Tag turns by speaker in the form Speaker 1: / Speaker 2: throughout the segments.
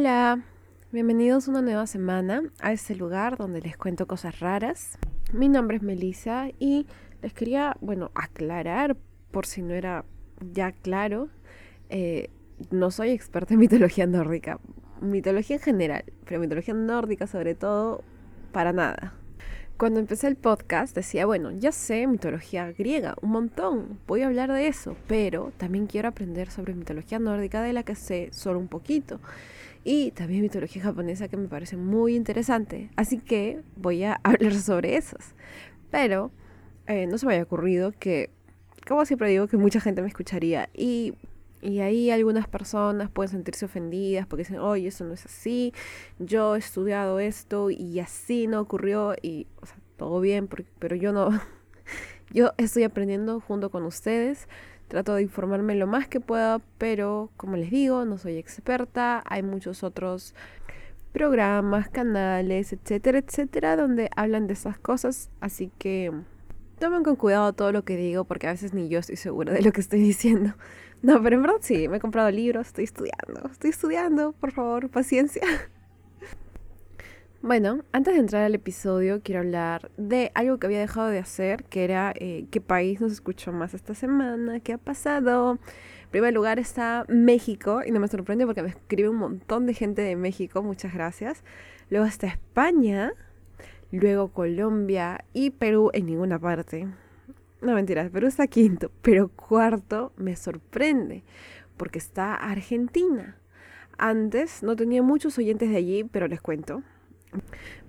Speaker 1: Hola, bienvenidos una nueva semana a este lugar donde les cuento cosas raras. Mi nombre es Melissa y les quería, bueno, aclarar por si no era ya claro, eh, no soy experta en mitología nórdica, mitología en general, pero mitología nórdica sobre todo, para nada. Cuando empecé el podcast decía, bueno, ya sé mitología griega, un montón, voy a hablar de eso, pero también quiero aprender sobre mitología nórdica de la que sé solo un poquito. Y también mitología japonesa que me parece muy interesante. Así que voy a hablar sobre esas. Pero eh, no se me había ocurrido que, como siempre digo, que mucha gente me escucharía. Y y ahí algunas personas pueden sentirse ofendidas porque dicen, oye, eso no es así, yo he estudiado esto y así no ocurrió y, o sea, todo bien, pero yo no, yo estoy aprendiendo junto con ustedes, trato de informarme lo más que pueda, pero como les digo, no soy experta, hay muchos otros programas, canales, etcétera, etcétera, donde hablan de esas cosas, así que tomen con cuidado todo lo que digo porque a veces ni yo estoy segura de lo que estoy diciendo. No, pero en verdad sí, me he comprado libros, estoy estudiando, estoy estudiando, por favor, paciencia. Bueno, antes de entrar al episodio, quiero hablar de algo que había dejado de hacer, que era eh, qué país nos escuchó más esta semana, qué ha pasado. En primer lugar está México, y no me sorprende porque me escribe un montón de gente de México, muchas gracias. Luego está España, luego Colombia y Perú en ninguna parte. No mentiras, Perú está quinto, pero cuarto me sorprende porque está Argentina. Antes no tenía muchos oyentes de allí, pero les cuento.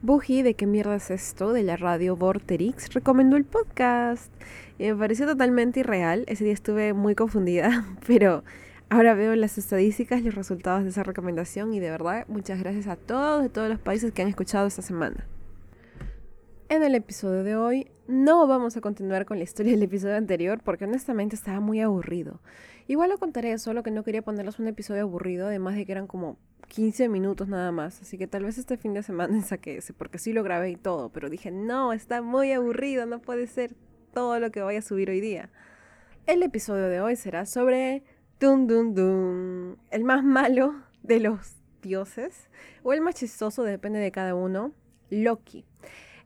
Speaker 1: Buji, ¿de qué mierda es esto? De la radio Vorterix, recomendó el podcast. Y me pareció totalmente irreal. Ese día estuve muy confundida, pero ahora veo las estadísticas los resultados de esa recomendación. Y de verdad, muchas gracias a todos de todos los países que han escuchado esta semana. En el episodio de hoy no vamos a continuar con la historia del episodio anterior porque honestamente estaba muy aburrido. Igual lo contaré, solo que no quería ponerles un episodio aburrido, además de que eran como 15 minutos nada más. Así que tal vez este fin de semana saqué ese, porque sí lo grabé y todo, pero dije, no, está muy aburrido, no puede ser todo lo que voy a subir hoy día. El episodio de hoy será sobre Dun Dun Dun, el más malo de los dioses, o el más chistoso, depende de cada uno, Loki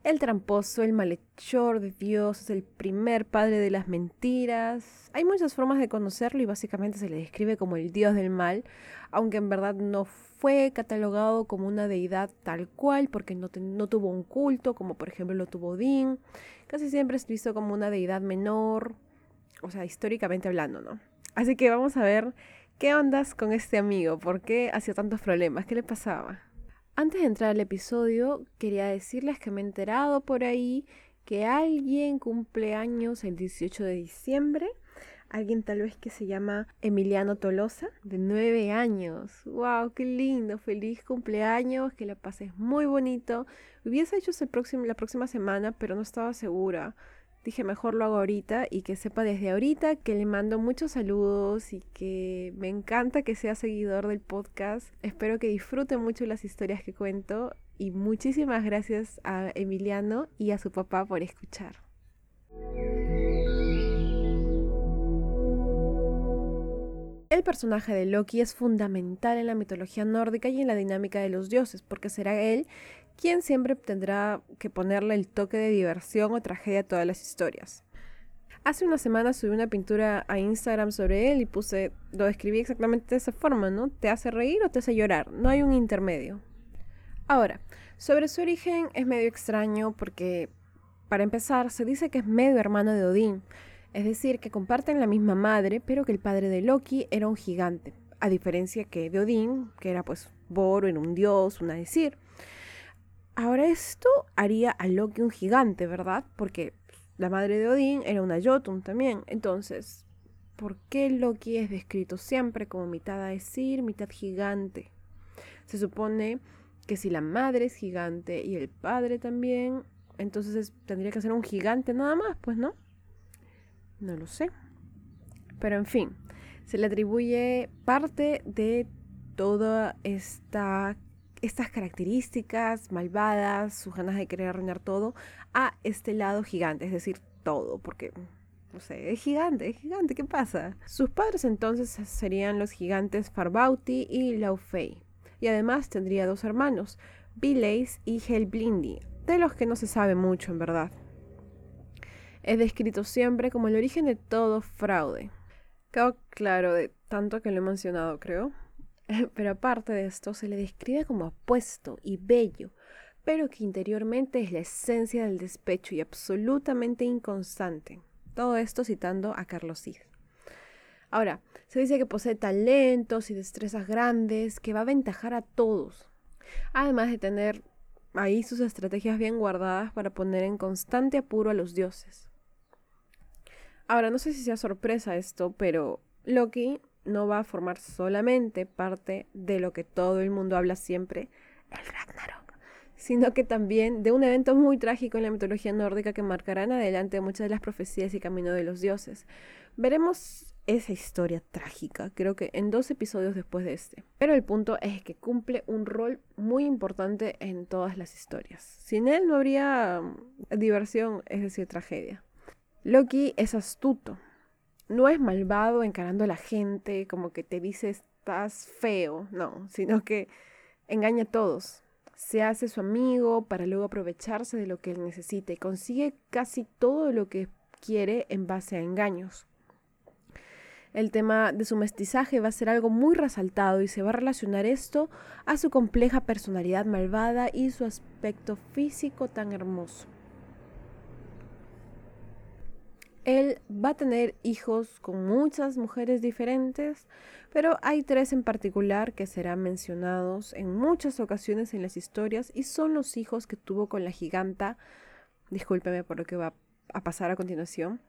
Speaker 1: el tramposo, el malhechor de Dios, es el primer padre de las mentiras. Hay muchas formas de conocerlo y básicamente se le describe como el dios del mal, aunque en verdad no fue catalogado como una deidad tal cual porque no, no tuvo un culto, como por ejemplo lo tuvo Odín. Casi siempre es visto como una deidad menor, o sea, históricamente hablando, ¿no? Así que vamos a ver qué ondas con este amigo, por qué hacía tantos problemas, qué le pasaba. Antes de entrar al episodio, quería decirles que me he enterado por ahí que alguien cumple años el 18 de diciembre. Alguien tal vez que se llama Emiliano Tolosa, de 9 años. ¡Wow! ¡Qué lindo! ¡Feliz cumpleaños! Que la pases muy bonito. Hubiese hecho el próximo, la próxima semana, pero no estaba segura dije mejor lo hago ahorita y que sepa desde ahorita que le mando muchos saludos y que me encanta que sea seguidor del podcast. Espero que disfrute mucho las historias que cuento y muchísimas gracias a Emiliano y a su papá por escuchar. El personaje de Loki es fundamental en la mitología nórdica y en la dinámica de los dioses, porque será él quien siempre tendrá que ponerle el toque de diversión o tragedia a todas las historias. Hace una semana subí una pintura a Instagram sobre él y puse, lo describí exactamente de esa forma, ¿no? ¿Te hace reír o te hace llorar? No hay un intermedio. Ahora, sobre su origen es medio extraño porque, para empezar, se dice que es medio hermano de Odín, es decir, que comparten la misma madre, pero que el padre de Loki era un gigante, a diferencia que de Odín, que era pues Boro, era un dios, una decir. Ahora esto haría a Loki un gigante, ¿verdad? Porque la madre de Odín era una Jotun también. Entonces, ¿por qué Loki es descrito siempre como mitad a decir, mitad gigante? Se supone que si la madre es gigante y el padre también, entonces tendría que ser un gigante nada más, pues no. No lo sé. Pero en fin, se le atribuye parte de toda esta estas características malvadas, sus ganas de querer arruinar todo, a este lado gigante, es decir, todo, porque, no sé, es gigante, es gigante, ¿qué pasa? Sus padres entonces serían los gigantes Farbauti y Laufey. y además tendría dos hermanos, Bileis y Helblindi, de los que no se sabe mucho en verdad. Es descrito siempre como el origen de todo fraude. Quedó claro de tanto que lo he mencionado, creo. Pero aparte de esto, se le describe como apuesto y bello, pero que interiormente es la esencia del despecho y absolutamente inconstante. Todo esto citando a Carlos Cid. Ahora, se dice que posee talentos y destrezas grandes que va a aventajar a todos, además de tener ahí sus estrategias bien guardadas para poner en constante apuro a los dioses. Ahora, no sé si sea sorpresa esto, pero Loki no va a formar solamente parte de lo que todo el mundo habla siempre, el Ragnarok, sino que también de un evento muy trágico en la mitología nórdica que marcará en adelante muchas de las profecías y camino de los dioses. Veremos esa historia trágica, creo que en dos episodios después de este. Pero el punto es que cumple un rol muy importante en todas las historias. Sin él no habría diversión, es decir, tragedia. Loki es astuto, no es malvado encarando a la gente, como que te dice estás feo, no, sino que engaña a todos. Se hace su amigo para luego aprovecharse de lo que él necesita y consigue casi todo lo que quiere en base a engaños. El tema de su mestizaje va a ser algo muy resaltado y se va a relacionar esto a su compleja personalidad malvada y su aspecto físico tan hermoso. Él va a tener hijos con muchas mujeres diferentes, pero hay tres en particular que serán mencionados en muchas ocasiones en las historias y son los hijos que tuvo con la giganta, discúlpeme por lo que va a pasar a continuación,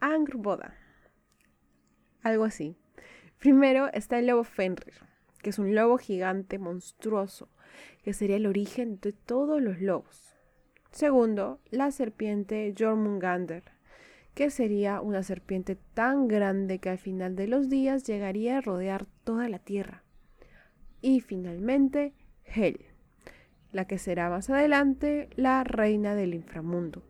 Speaker 1: Angrboda. Algo así. Primero está el lobo Fenrir, que es un lobo gigante monstruoso, que sería el origen de todos los lobos. Segundo, la serpiente Jormungander, que sería una serpiente tan grande que al final de los días llegaría a rodear toda la tierra. Y finalmente, Hel, la que será más adelante la reina del inframundo.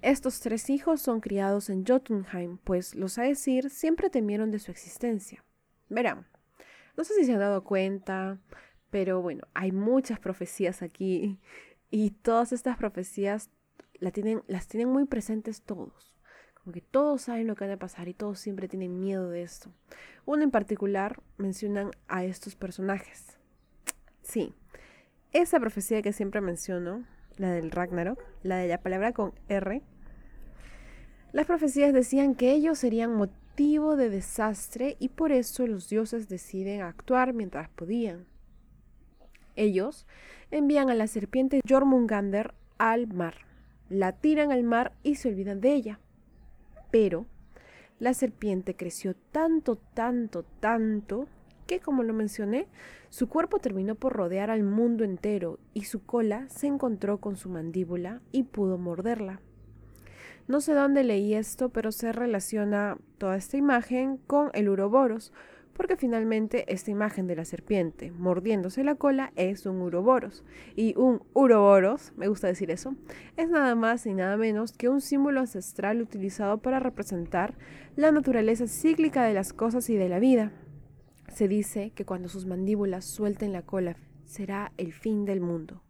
Speaker 1: Estos tres hijos son criados en Jotunheim, pues los Aesir siempre temieron de su existencia. Verán, no sé si se han dado cuenta, pero bueno, hay muchas profecías aquí y todas estas profecías las tienen muy presentes todos. Como que todos saben lo que va a pasar y todos siempre tienen miedo de esto. Uno en particular mencionan a estos personajes. Sí, esa profecía que siempre menciono, la del Ragnarok, la de la palabra con R, las profecías decían que ellos serían motivo de desastre y por eso los dioses deciden actuar mientras podían. Ellos envían a la serpiente Jormungander al mar la tiran al mar y se olvidan de ella. Pero la serpiente creció tanto, tanto, tanto, que como lo mencioné, su cuerpo terminó por rodear al mundo entero y su cola se encontró con su mandíbula y pudo morderla. No sé dónde leí esto, pero se relaciona toda esta imagen con el uroboros, porque finalmente esta imagen de la serpiente mordiéndose la cola es un uroboros. Y un uroboros, me gusta decir eso, es nada más y nada menos que un símbolo ancestral utilizado para representar la naturaleza cíclica de las cosas y de la vida. Se dice que cuando sus mandíbulas suelten la cola será el fin del mundo.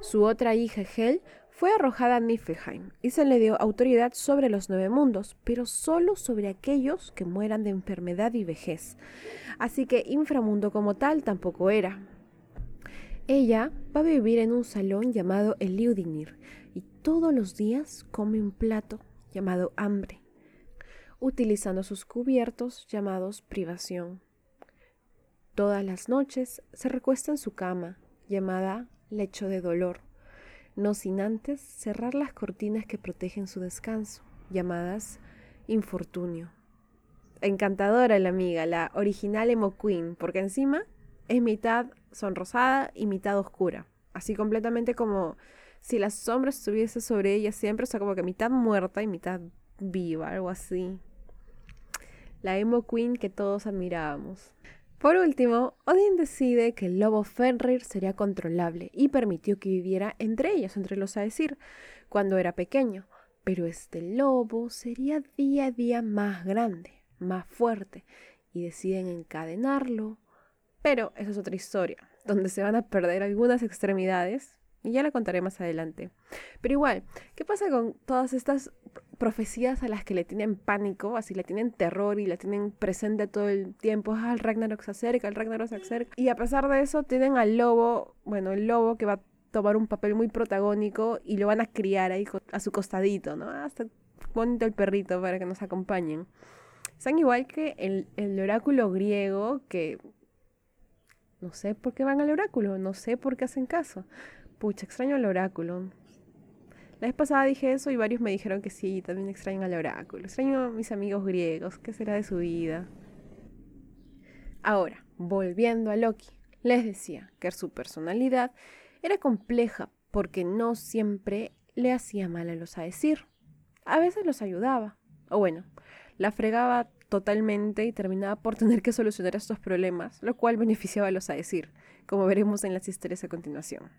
Speaker 1: Su otra hija, Hel, fue arrojada a Niflheim y se le dio autoridad sobre los nueve mundos, pero solo sobre aquellos que mueran de enfermedad y vejez. Así que inframundo como tal tampoco era. Ella va a vivir en un salón llamado Eliudinir y todos los días come un plato llamado hambre, utilizando sus cubiertos llamados privación. Todas las noches se recuesta en su cama, llamada lecho de dolor no sin antes cerrar las cortinas que protegen su descanso, llamadas infortunio. Encantadora la amiga, la original Emo Queen, porque encima es mitad sonrosada y mitad oscura, así completamente como si la sombra estuviese sobre ella siempre, o sea, como que mitad muerta y mitad viva, algo así. La Emo Queen que todos admirábamos. Por último, Odin decide que el lobo Fenrir sería controlable y permitió que viviera entre ellos, entre los Aesir, cuando era pequeño. Pero este lobo sería día a día más grande, más fuerte, y deciden encadenarlo, Pero esa es otra historia, donde se van a perder algunas extremidades y ya la contaré más adelante. Pero igual, ¿qué pasa con todas estas profecías a las que le tienen pánico, así le tienen terror y le tienen presente todo el tiempo? Ah, el Ragnarok se acerca, el Ragnarok se acerca. Y a pesar de eso, tienen al lobo, bueno, el lobo que va a tomar un papel muy protagónico y lo van a criar ahí a su costadito, ¿no? Hasta bonito el perrito para que nos acompañen. Son igual que el, el oráculo griego que no sé por qué van al oráculo, no sé por qué hacen caso. Pucha, extraño el oráculo. La vez pasada dije eso y varios me dijeron que sí, también extraño al oráculo. Extraño a mis amigos griegos, ¿qué será de su vida? Ahora, volviendo a Loki, les decía que su personalidad era compleja porque no siempre le hacía mal a los Aesir. A veces los ayudaba, o bueno, la fregaba totalmente y terminaba por tener que solucionar estos problemas, lo cual beneficiaba a los Aesir, como veremos en las historias a continuación.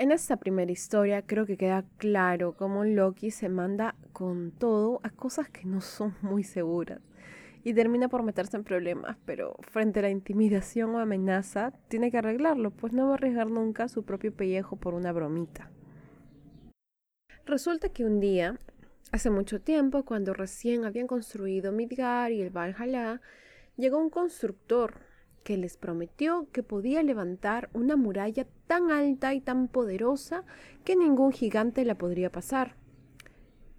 Speaker 1: En esta primera historia creo que queda claro cómo Loki se manda con todo a cosas que no son muy seguras y termina por meterse en problemas, pero frente a la intimidación o amenaza tiene que arreglarlo, pues no va a arriesgar nunca su propio pellejo por una bromita. Resulta que un día, hace mucho tiempo, cuando recién habían construido Midgar y el Valhalla, llegó un constructor que les prometió que podía levantar una muralla tan alta y tan poderosa que ningún gigante la podría pasar.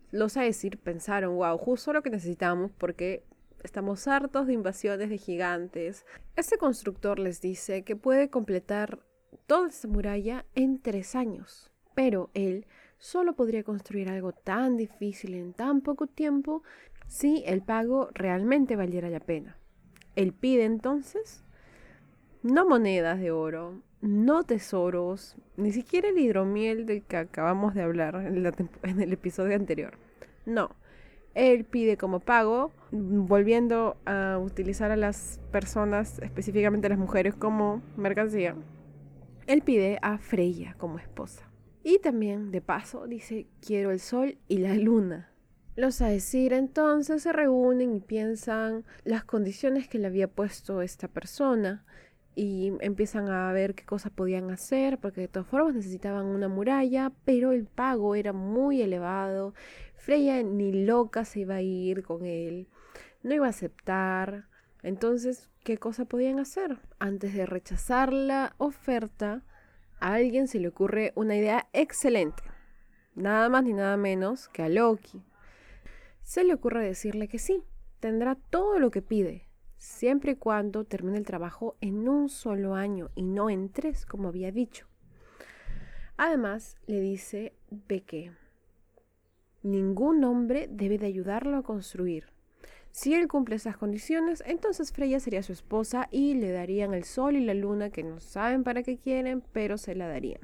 Speaker 1: Los Aesir pensaron, wow, justo lo que necesitamos porque estamos hartos de invasiones de gigantes. Este constructor les dice que puede completar toda esa muralla en tres años, pero él solo podría construir algo tan difícil en tan poco tiempo si el pago realmente valiera la pena. Él pide entonces no monedas de oro, no tesoros, ni siquiera el hidromiel del que acabamos de hablar en, el episodio anterior. No, él pide como pago, volviendo a utilizar a las personas, específicamente a las mujeres, como mercancía. Él pide a Freya como esposa. Y también, de paso, dice, quiero el sol y la luna. Los Aesir entonces se reúnen y piensan las condiciones que le había puesto esta persona y empiezan a ver qué cosas podían hacer, porque de todas formas necesitaban una muralla, pero el pago era muy elevado. Freya ni loca se iba a ir con él, no iba a aceptar. Entonces, ¿qué cosa podían hacer? Antes de rechazar la oferta, a alguien se le ocurre una idea excelente. Nada más ni nada menos que a Loki. Se le ocurre decirle que sí, tendrá todo lo que pide, siempre y cuando termine el trabajo en un solo año y no en tres, como había dicho. Además, le dice que ningún hombre debe de ayudarlo a construir. Si él cumple esas condiciones, entonces Freya sería su esposa y le darían el sol y la luna que no saben para qué quieren, pero se la darían.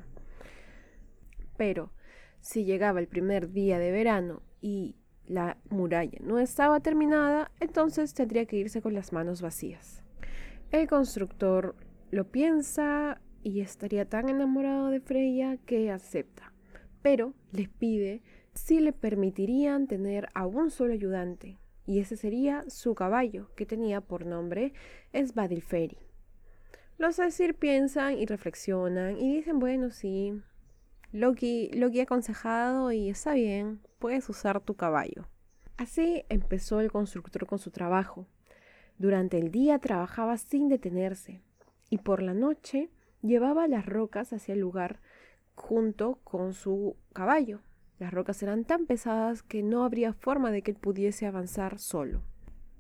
Speaker 1: Pero si llegaba el primer día de verano y la muralla no estaba terminada, entonces tendría que irse con las manos vacías. El constructor lo piensa y estaría tan enamorado de Freya que acepta, pero les pide si le permitirían tener a un solo ayudante, y ese sería su caballo, que tenía por nombre Svadilferi. Los Aesir piensan y reflexionan y dicen, bueno, sí, Loki, Loki ha aconsejado y está bien, puedes usar tu caballo. Así empezó el constructor con su trabajo. Durante el día trabajaba sin detenerse y por la noche llevaba las rocas hacia el lugar junto con su caballo. Las rocas eran tan pesadas que no habría forma de que él pudiese avanzar solo.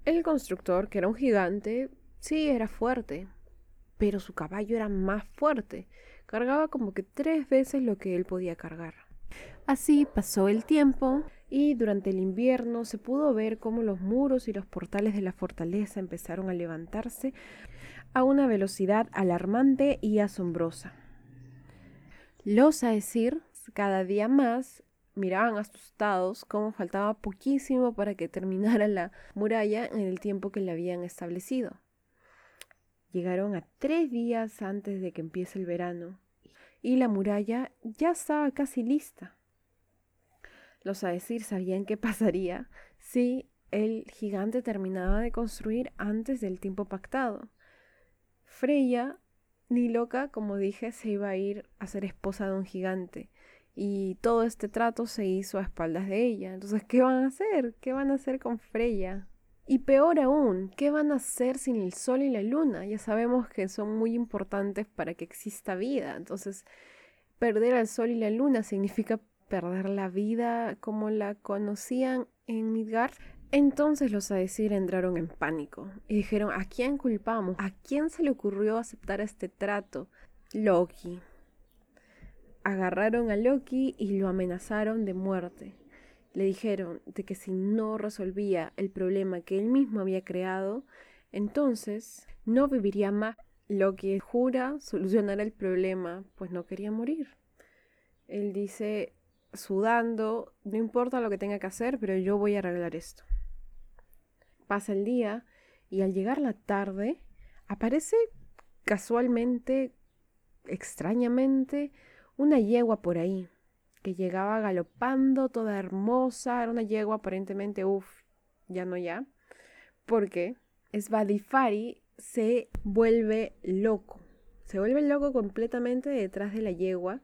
Speaker 1: El constructor, que era un gigante, sí era fuerte, pero su caballo era más fuerte. Cargaba como que tres veces lo que él podía cargar. Así pasó el tiempo y durante el invierno se pudo ver cómo los muros y los portales de la fortaleza empezaron a levantarse a una velocidad alarmante y asombrosa. Los Aesir cada día más miraban asustados cómo faltaba poquísimo para que terminara la muralla en el tiempo que le habían establecido. Llegaron a tres días antes de que empiece el verano y la muralla ya estaba casi lista. Los Aesir sabían qué pasaría si el gigante terminaba de construir antes del tiempo pactado. Freya, ni loca, como dije, se iba a ir a ser esposa de un gigante. Y todo este trato se hizo a espaldas de ella. Entonces, ¿qué van a hacer? ¿Qué van a hacer con Freya? Y peor aún, ¿qué van a hacer sin el sol y la luna? Ya sabemos que son muy importantes para que exista vida. Entonces, perder al sol y la luna significa perder la vida como la conocían en Midgard. Entonces los Aesir entraron en pánico y dijeron, ¿a quién culpamos? ¿A quién se le ocurrió aceptar este trato? Loki. Agarraron a Loki y lo amenazaron de muerte. Le dijeron de que si no resolvía el problema que él mismo había creado, entonces no viviría más. Loki jura solucionar el problema, pues no quería morir. Él dice, sudando, no importa lo que tenga que hacer, pero yo voy a arreglar esto. Pasa el día y al llegar la tarde aparece casualmente, extrañamente, una yegua por ahí, que llegaba galopando toda hermosa, era una yegua aparentemente, uff, ya no ya, porque Svadifari se vuelve loco, se vuelve loco completamente detrás de la yegua,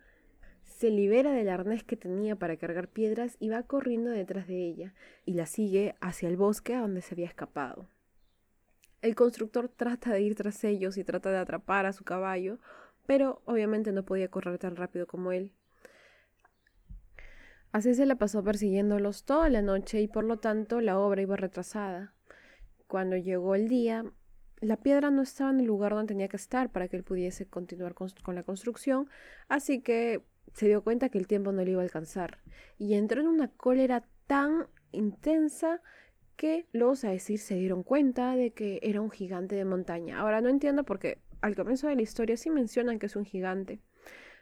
Speaker 1: se libera del arnés que tenía para cargar piedras y va corriendo detrás de ella, y la sigue hacia el bosque a donde se había escapado. El constructor trata de ir tras ellos y trata de atrapar a su caballo, pero obviamente no podía correr tan rápido como él. Así se la pasó persiguiéndolos toda la noche y por lo tanto la obra iba retrasada. Cuando llegó el día, la piedra no estaba en el lugar donde tenía que estar para que él pudiese continuar con, la construcción, así que se dio cuenta que el tiempo no le iba a alcanzar y entró en una cólera tan intensa que los Aesir se dieron cuenta de que era un gigante de montaña. Ahora no entiendo por qué al comienzo de la historia sí mencionan que es un gigante.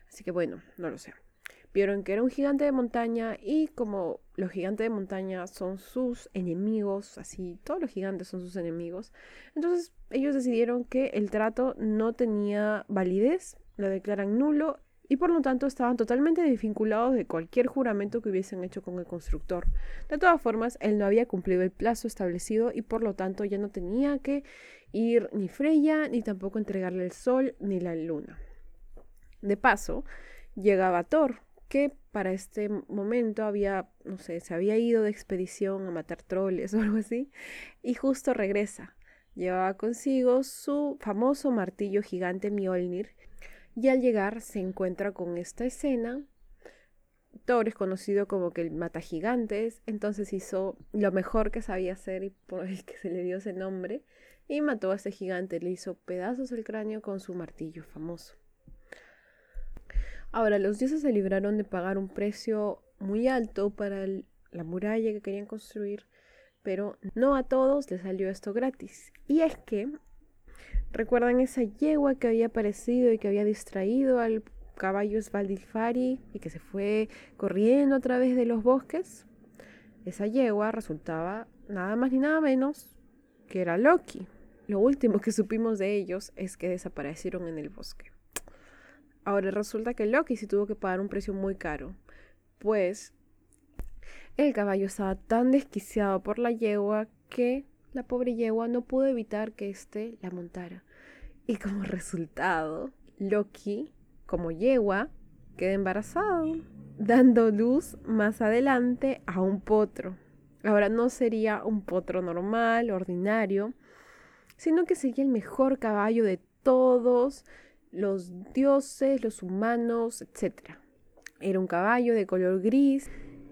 Speaker 1: Así que bueno, no lo sé. Vieron que era un gigante de montaña y como los gigantes de montaña son sus enemigos, así todos los gigantes son sus enemigos, entonces ellos decidieron que el trato no tenía validez, lo declaran nulo y por lo tanto estaban totalmente desvinculados de cualquier juramento que hubiesen hecho con el constructor. De todas formas, él no había cumplido el plazo establecido y por lo tanto ya no tenía que ir ni Freya, ni tampoco entregarle el sol ni la luna. De paso, llegaba Thor, que para este momento había, no sé, se había ido de expedición a matar troles o algo así, y justo regresa. Llevaba consigo su famoso martillo gigante Mjolnir, y al llegar se encuentra con esta escena. Thor es conocido como que el mata gigantes, entonces hizo lo mejor que sabía hacer y por el que se le dio ese nombre, y mató a ese gigante, le hizo pedazos el cráneo con su martillo famoso. Ahora, los dioses se libraron de pagar un precio muy alto para la muralla que querían construir, pero no a todos les salió esto gratis. Y es que, ¿recuerdan esa yegua que había aparecido y que había distraído al caballo Svaldilfari y que se fue corriendo a través de los bosques? Esa yegua resultaba nada más ni nada menos que era Loki. Lo último que supimos de ellos es que desaparecieron en el bosque. Ahora resulta que Loki sí tuvo que pagar un precio muy caro, pues el caballo estaba tan desquiciado por la yegua que la pobre yegua no pudo evitar que éste la montara. Y como resultado, Loki, como yegua, queda embarazado, dando luz más adelante a un potro. Ahora no sería un potro normal, ordinario, sino que sería el mejor caballo de todos los dioses, los humanos, etc. Era un caballo de color gris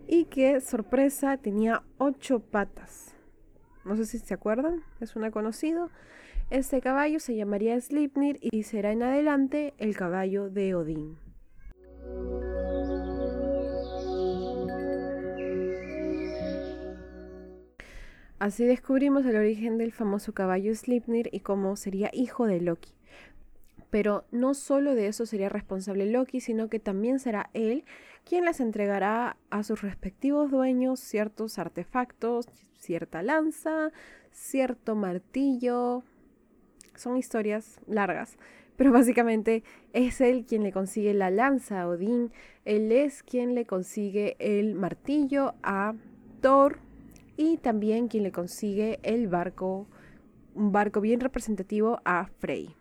Speaker 1: y que, sorpresa, tenía ocho patas. No sé si se acuerdan, es una conocido. Este caballo se llamaría Slipnir y será en adelante el caballo de Odín. Así descubrimos el origen del famoso caballo Slipnir y cómo sería hijo de Loki. Pero no solo de eso sería responsable Loki, sino que también será él quien les entregará a sus respectivos dueños ciertos artefactos, cierta lanza, cierto martillo. Son historias largas, pero básicamente es él quien le consigue la lanza a Odín, él es quien le consigue el martillo a Thor y también quien le consigue el barco, un barco bien representativo a Frey.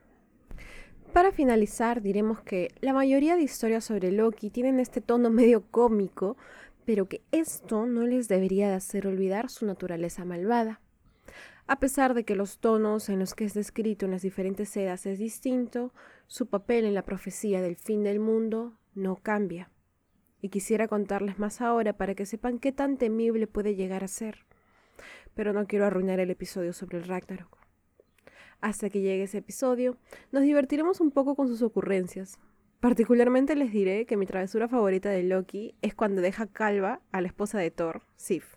Speaker 1: Para finalizar, diremos que la mayoría de historias sobre Loki tienen este tono medio cómico, pero que esto no les debería de hacer olvidar su naturaleza malvada. A pesar de que los tonos en los que es descrito en las diferentes sedas es distinto, su papel en la profecía del fin del mundo no cambia. Y quisiera contarles más ahora para que sepan qué tan temible puede llegar a ser. Pero no quiero arruinar el episodio sobre el Ragnarok. Hasta que llegue ese episodio, nos divertiremos un poco con sus ocurrencias. Particularmente les diré que mi travesura favorita de Loki es cuando deja calva a la esposa de Thor, Sif.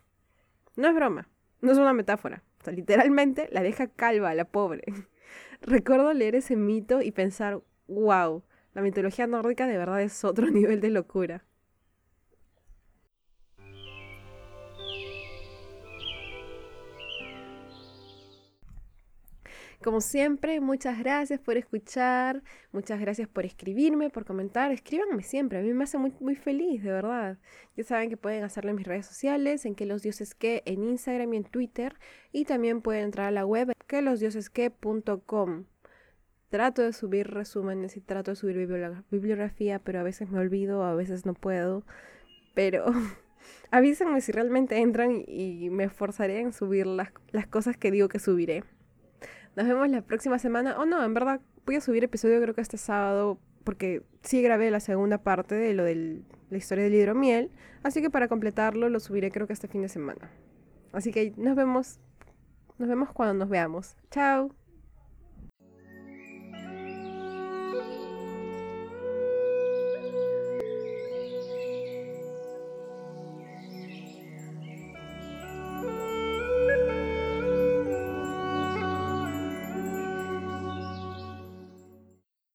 Speaker 1: No es broma, no es una metáfora literalmente la deja calva, la pobre. Recuerdo leer ese mito y pensar, wow, la mitología nórdica de verdad es otro nivel de locura. Como siempre, muchas gracias por escuchar, muchas gracias por escribirme, por comentar. Escríbanme siempre, a mí me hace muy, muy feliz, de verdad. Ya saben que pueden hacerlo en mis redes sociales, en que los dioses que en Instagram y en Twitter, y también pueden entrar a la web que losdiosesque.com. Trato de subir resúmenes y trato de subir bibliografía, pero a veces me olvido, a veces no puedo. Pero avísenme si realmente entran y me esforzaré en subir las, las cosas que digo que subiré. Nos vemos la próxima semana. Oh, no, en verdad voy a subir episodio creo que este sábado porque sí grabé la segunda parte de lo de la historia del hidromiel. Así que para completarlo lo subiré creo que este fin de semana. Así que nos vemos. Nos vemos cuando nos veamos. Chao.